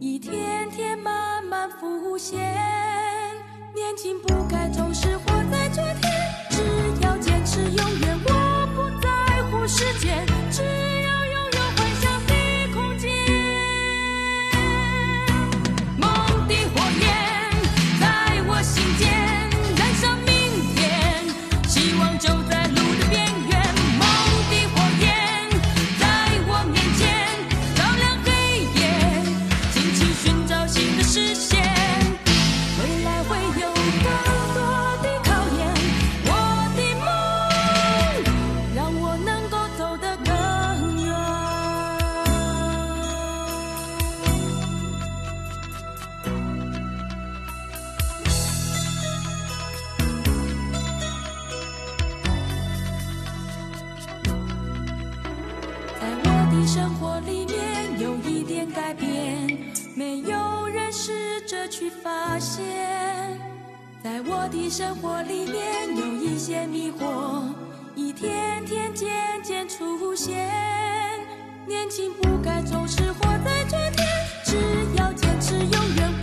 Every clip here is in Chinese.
一天天慢慢浮现。年轻不该总是活在昨天，只要坚持，永远我不在乎时间，只着去发现。在我的生活里面有一些迷惑，一天天渐渐出现。年轻不该总是活在昨天，只要坚持，永远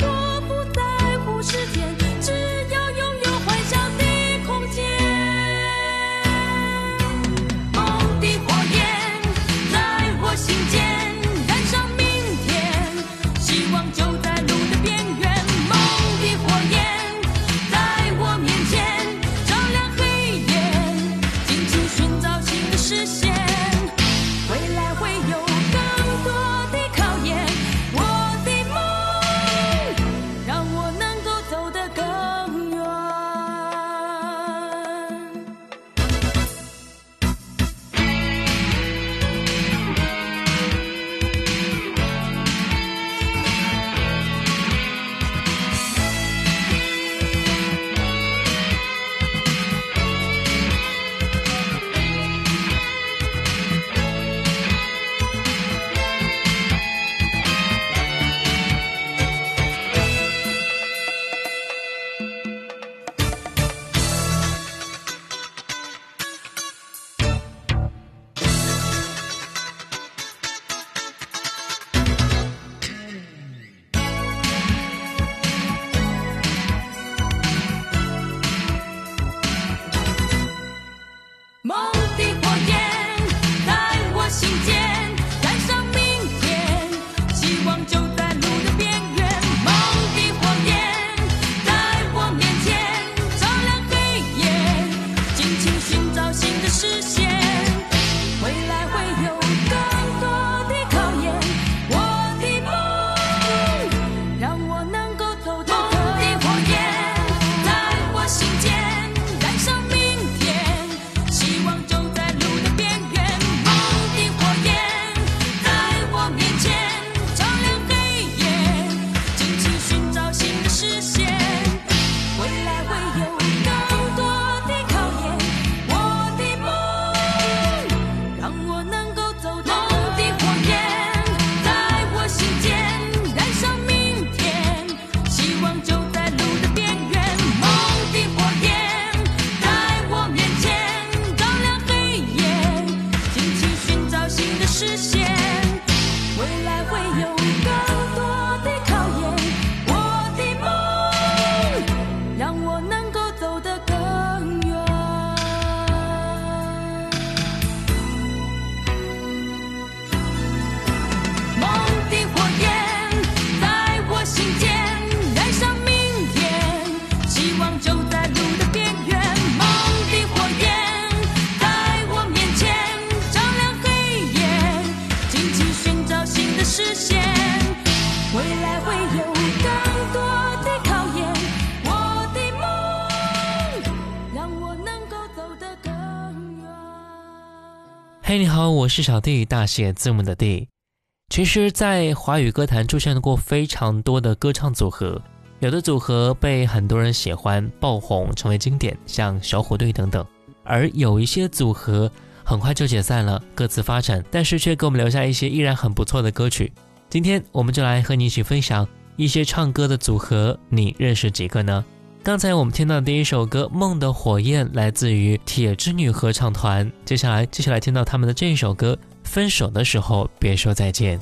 你好，我是小弟，大写字母的弟。其实，在华语歌坛出现过非常多的歌唱组合，有的组合被很多人喜欢、爆红，成为经典，像小虎队等等；而有一些组合很快就解散了，各自发展，但是却给我们留下一些依然很不错的歌曲。今天我们就来和你一起分享一些唱歌的组合，你认识几个呢？刚才我们听到的第一首歌《梦的火焰》来自于铁之女合唱团，接下来接下来听到他们的这一首歌《分手的时候别说再见》。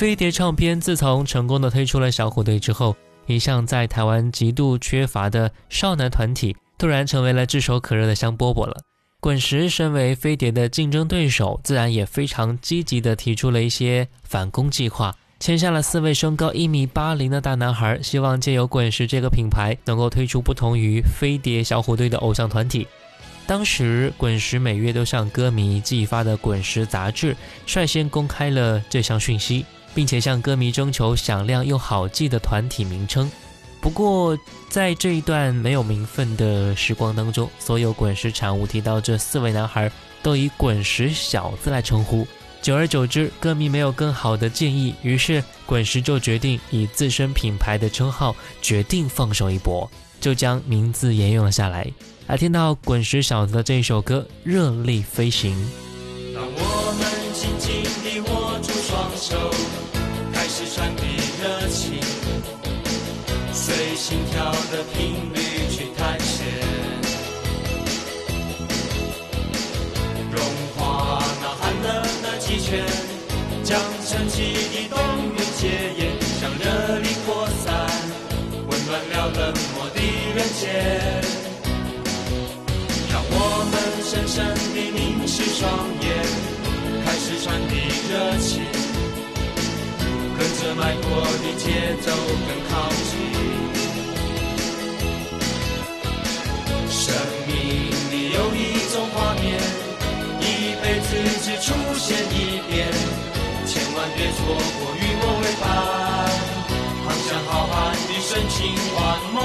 飞碟唱片自从成功的推出了小虎队之后，一向在台湾极度缺乏的少男团体，突然成为了炙手可热的香饽饽了。滚石身为飞碟的竞争对手，自然也非常积极的提出了一些反攻计划，签下了四位身高一米八零的大男孩，希望借由滚石这个品牌，能够推出不同于飞碟小虎队的偶像团体。当时滚石每月都向歌迷寄发的《滚石》杂志率先公开了这项讯息，并且向歌迷征求响亮又好记的团体名称。不过，在这一段没有名分的时光当中，所有滚石产物提到这四位男孩，都以“滚石小子”来称呼。久而久之，歌迷没有更好的建议，于是滚石就决定以自身品牌的称号，决定放手一搏，就将名字沿用了下来。来听到滚石小子的这一首歌《热力飞行》。当我们紧紧地握住双手，始传递热情，随心跳的频率去探险，融化那寒冷的气圈，将沉寂的动员戒烟，让热力扩散，温暖了冷漠的人间。让我们深深地凝视双眼，开始传递热情，我的节奏更靠近。生命里有一种画面，一辈子只出现一遍，千万别错过与我为伴，航向浩瀚的深情幻梦。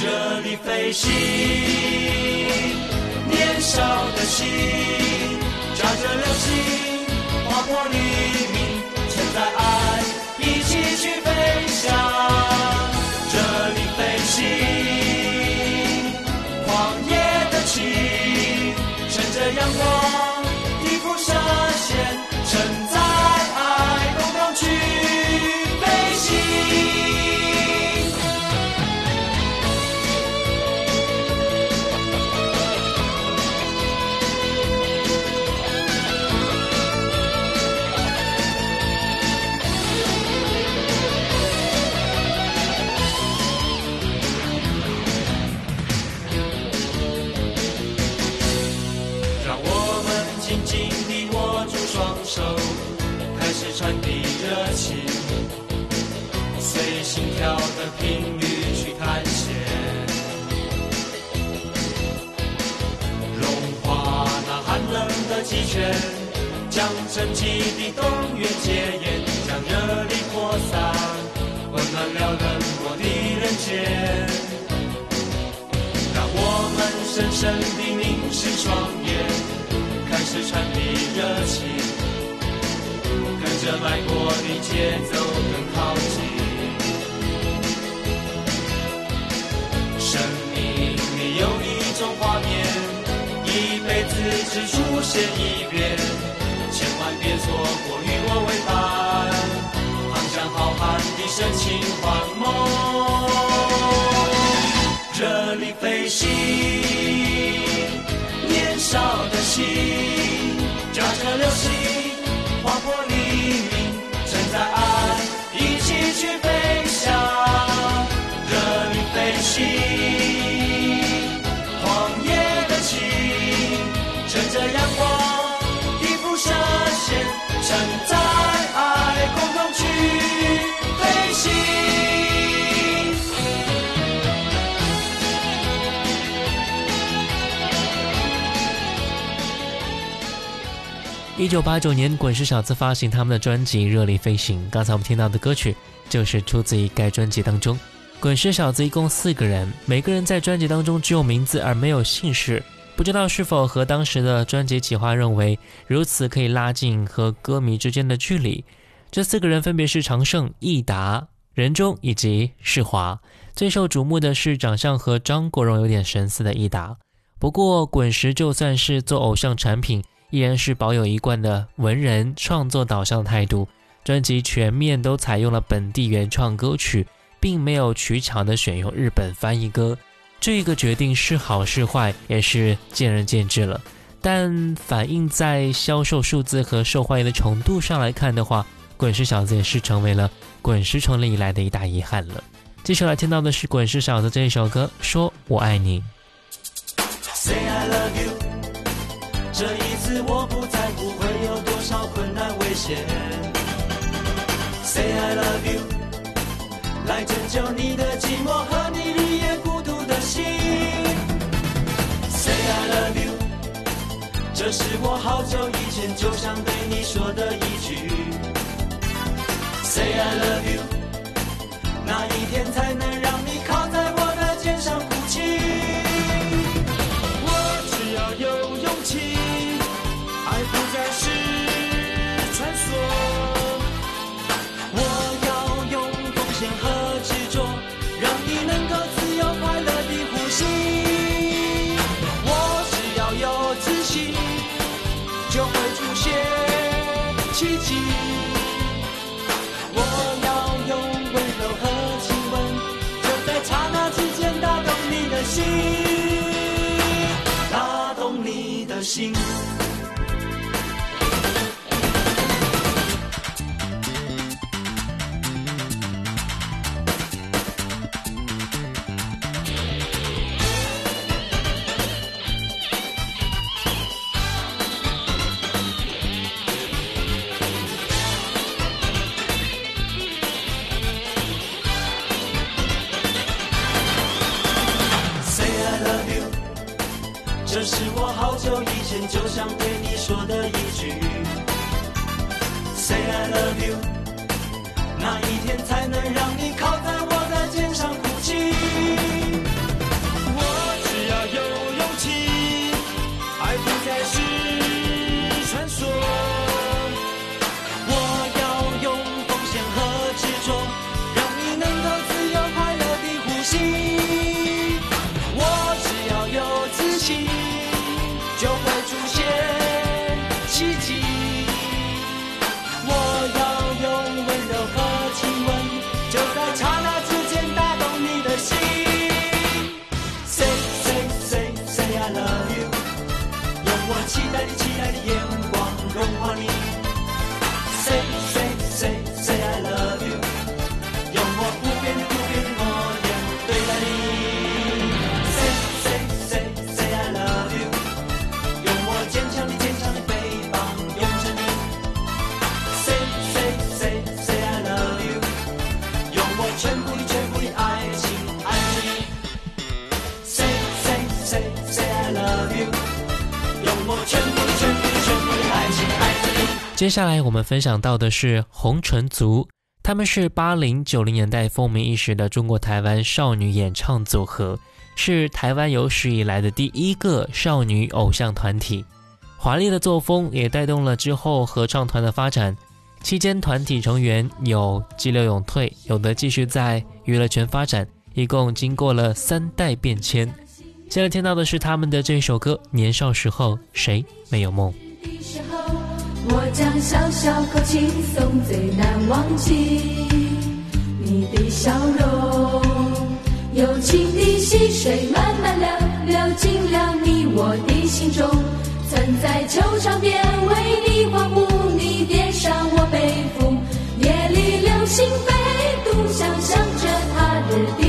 热力飞行，年少的心驾着流星，划破黎明，在爱，一起去飞翔。这里飞行，深情。一九八九年，滚石小子发行他们的专辑《热力飞行》。刚才我们听到的歌曲就是出自于该专辑当中。滚石小子一共四个人，每个人在专辑当中只有名字而没有姓氏，不知道是否和当时的专辑企划认为如此可以拉近和歌迷之间的距离。这四个人分别是常胜、益达、任中以及世华。最受瞩目的是长相和张国荣有点神似的益达。不过，滚石就算是做偶像产品。依然是保有一贯的文人创作导向态度，专辑全面都采用了本地原创歌曲，并没有取巧的选用日本翻译歌。这个决定是好是坏，也是见仁见智了。但反映在销售数字和受欢迎的程度上来看的话，滚石小子也是成为了滚石成立以来的一大遗憾了。接下来听到的是滚石小子这一首歌，说我爱你。这一次我不在乎会有多少困难危险 say i love you 来拯救你的寂寞和你日夜孤独的心 say i love you 这是我好久以前就想对你说的一句 say i love you 那一天才能让这是我好久以前就想对你说的一句。Say i love you 那一天才能让你靠在我的肩上接下来我们分享到的是红唇族他们是八零九零年代风靡一时的中国台湾少女演唱组合是台湾有史以来的第一个少女偶像团体。华丽的作风也带动了之后合唱团的发展期间团体成员有激流勇退有的继续在娱乐圈发展一共经过了三代变迁。现在听到的是他们的这首歌年少时候谁？没有梦。我将小小口轻松最难忘记你的笑容友情的溪水慢慢流流进了你我的心中曾在球场边为你欢呼你跌伤我背负夜里流星飞独享想着他日的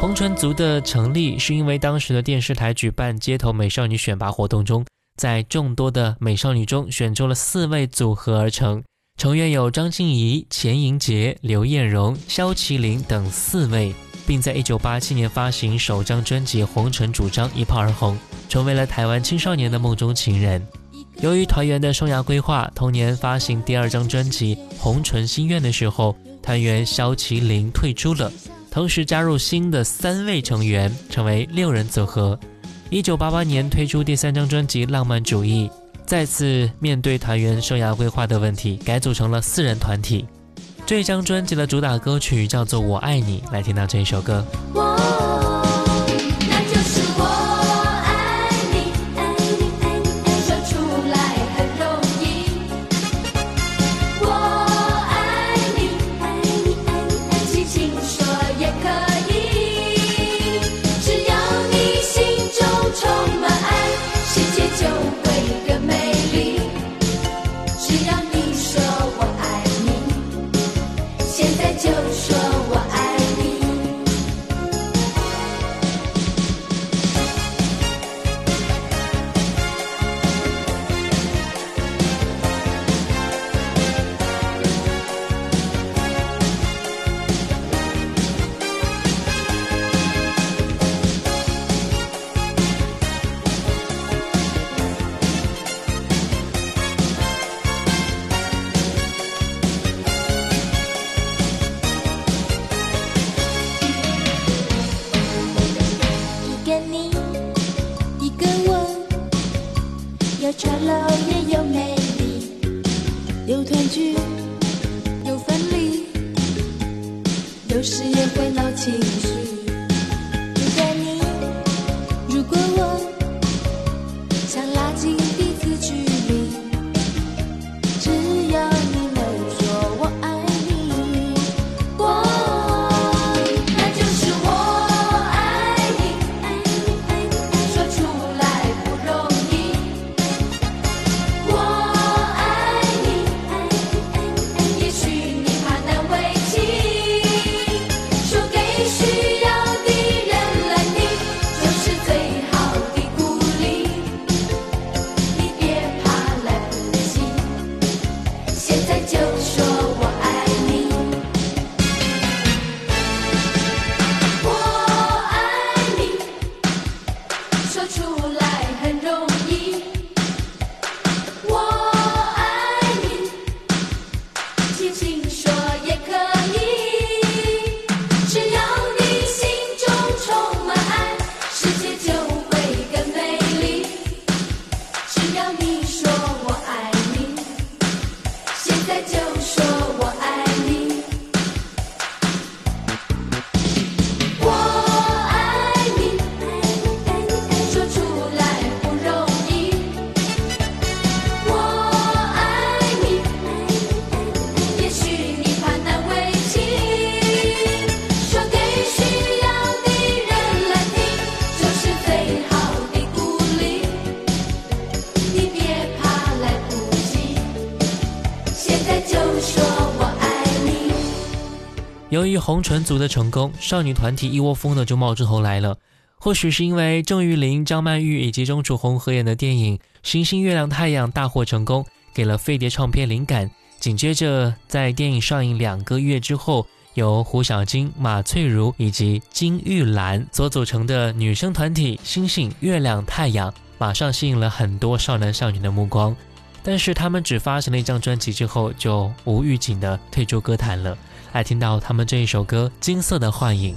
红唇族的成立是因为当时的电视台举办街头美少女选拔活动中，在众多的美少女中选出了四位组合而成，成员有张婧仪、钱莹洁、刘艳荣、萧麒麟等四位，并在1987年发行首张专辑《红尘主张》一炮而红，成为了台湾青少年的梦中情人。由于团员的生涯规划，同年发行第二张专辑《红唇心愿》的时候，团员萧麒麟退出了。同时加入新的三位成员，成为六人组合。一九八八年推出第三张专辑《浪漫主义》，再次面对团员生涯规划的问题，改组成了四人团体。这张专辑的主打歌曲叫做《我爱你》，来听到这一首歌。于红唇族的成功，少女团体一窝蜂的就冒出头来了。或许是因为郑裕玲、张曼玉以及钟楚红合演的电影《星星月亮太阳》大获成功，给了飞碟唱片灵感。紧接着，在电影上映两个月之后，由胡小菁、马翠如以及金玉兰所组成的女生团体“星星月亮太阳”马上吸引了很多少男少女的目光。但是他们只发行了一张专辑之后，就无预警的退出歌坛了。来听到他们这一首歌《金色的幻影》。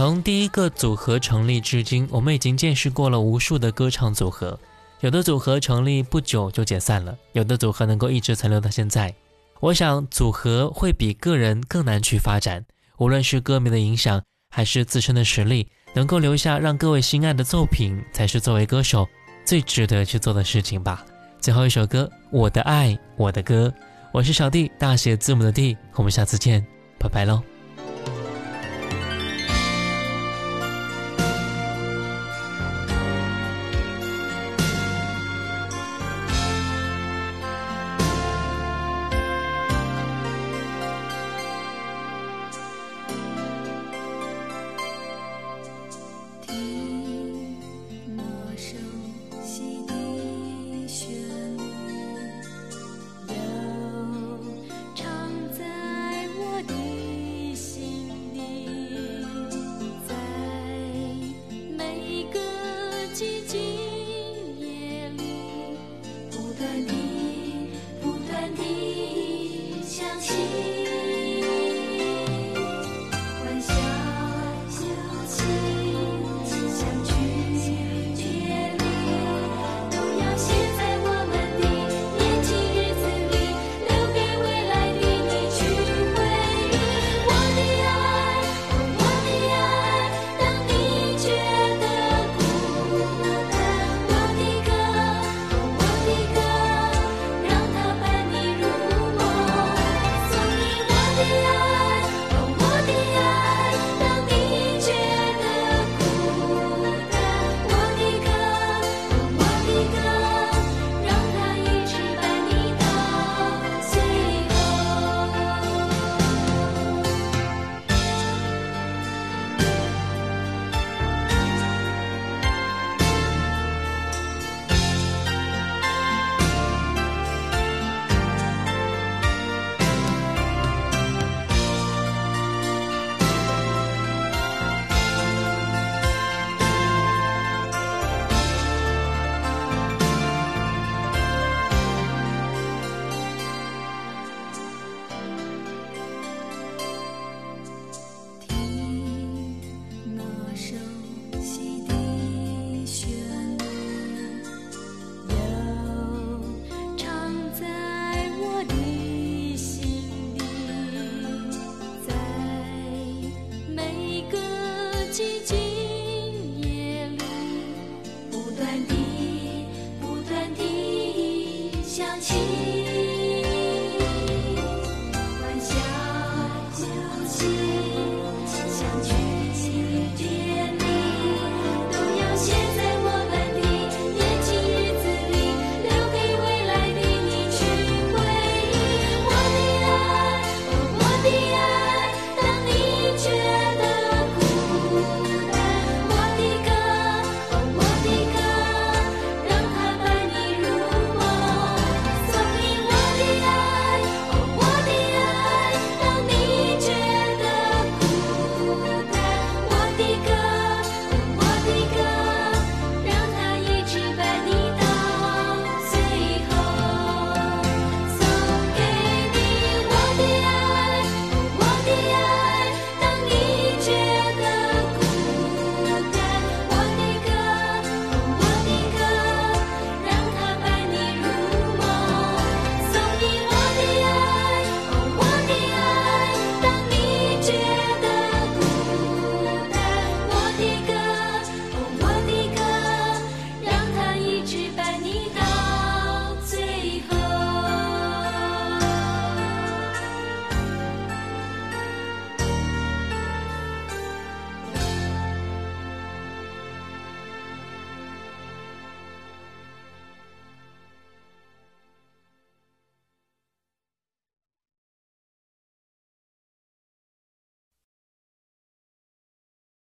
从第一个组合成立至今，我们已经见识过了无数的歌唱组合。有的组合成立不久就解散了，有的组合能够一直存留到现在。我想，组合会比个人更难去发展。无论是歌迷的影响，还是自身的实力，能够留下让各位心爱的作品，才是作为歌手最值得去做的事情吧。最后一首歌，《我的爱我的歌》，我是小弟，大写字母的弟。我们下次见，拜拜喽。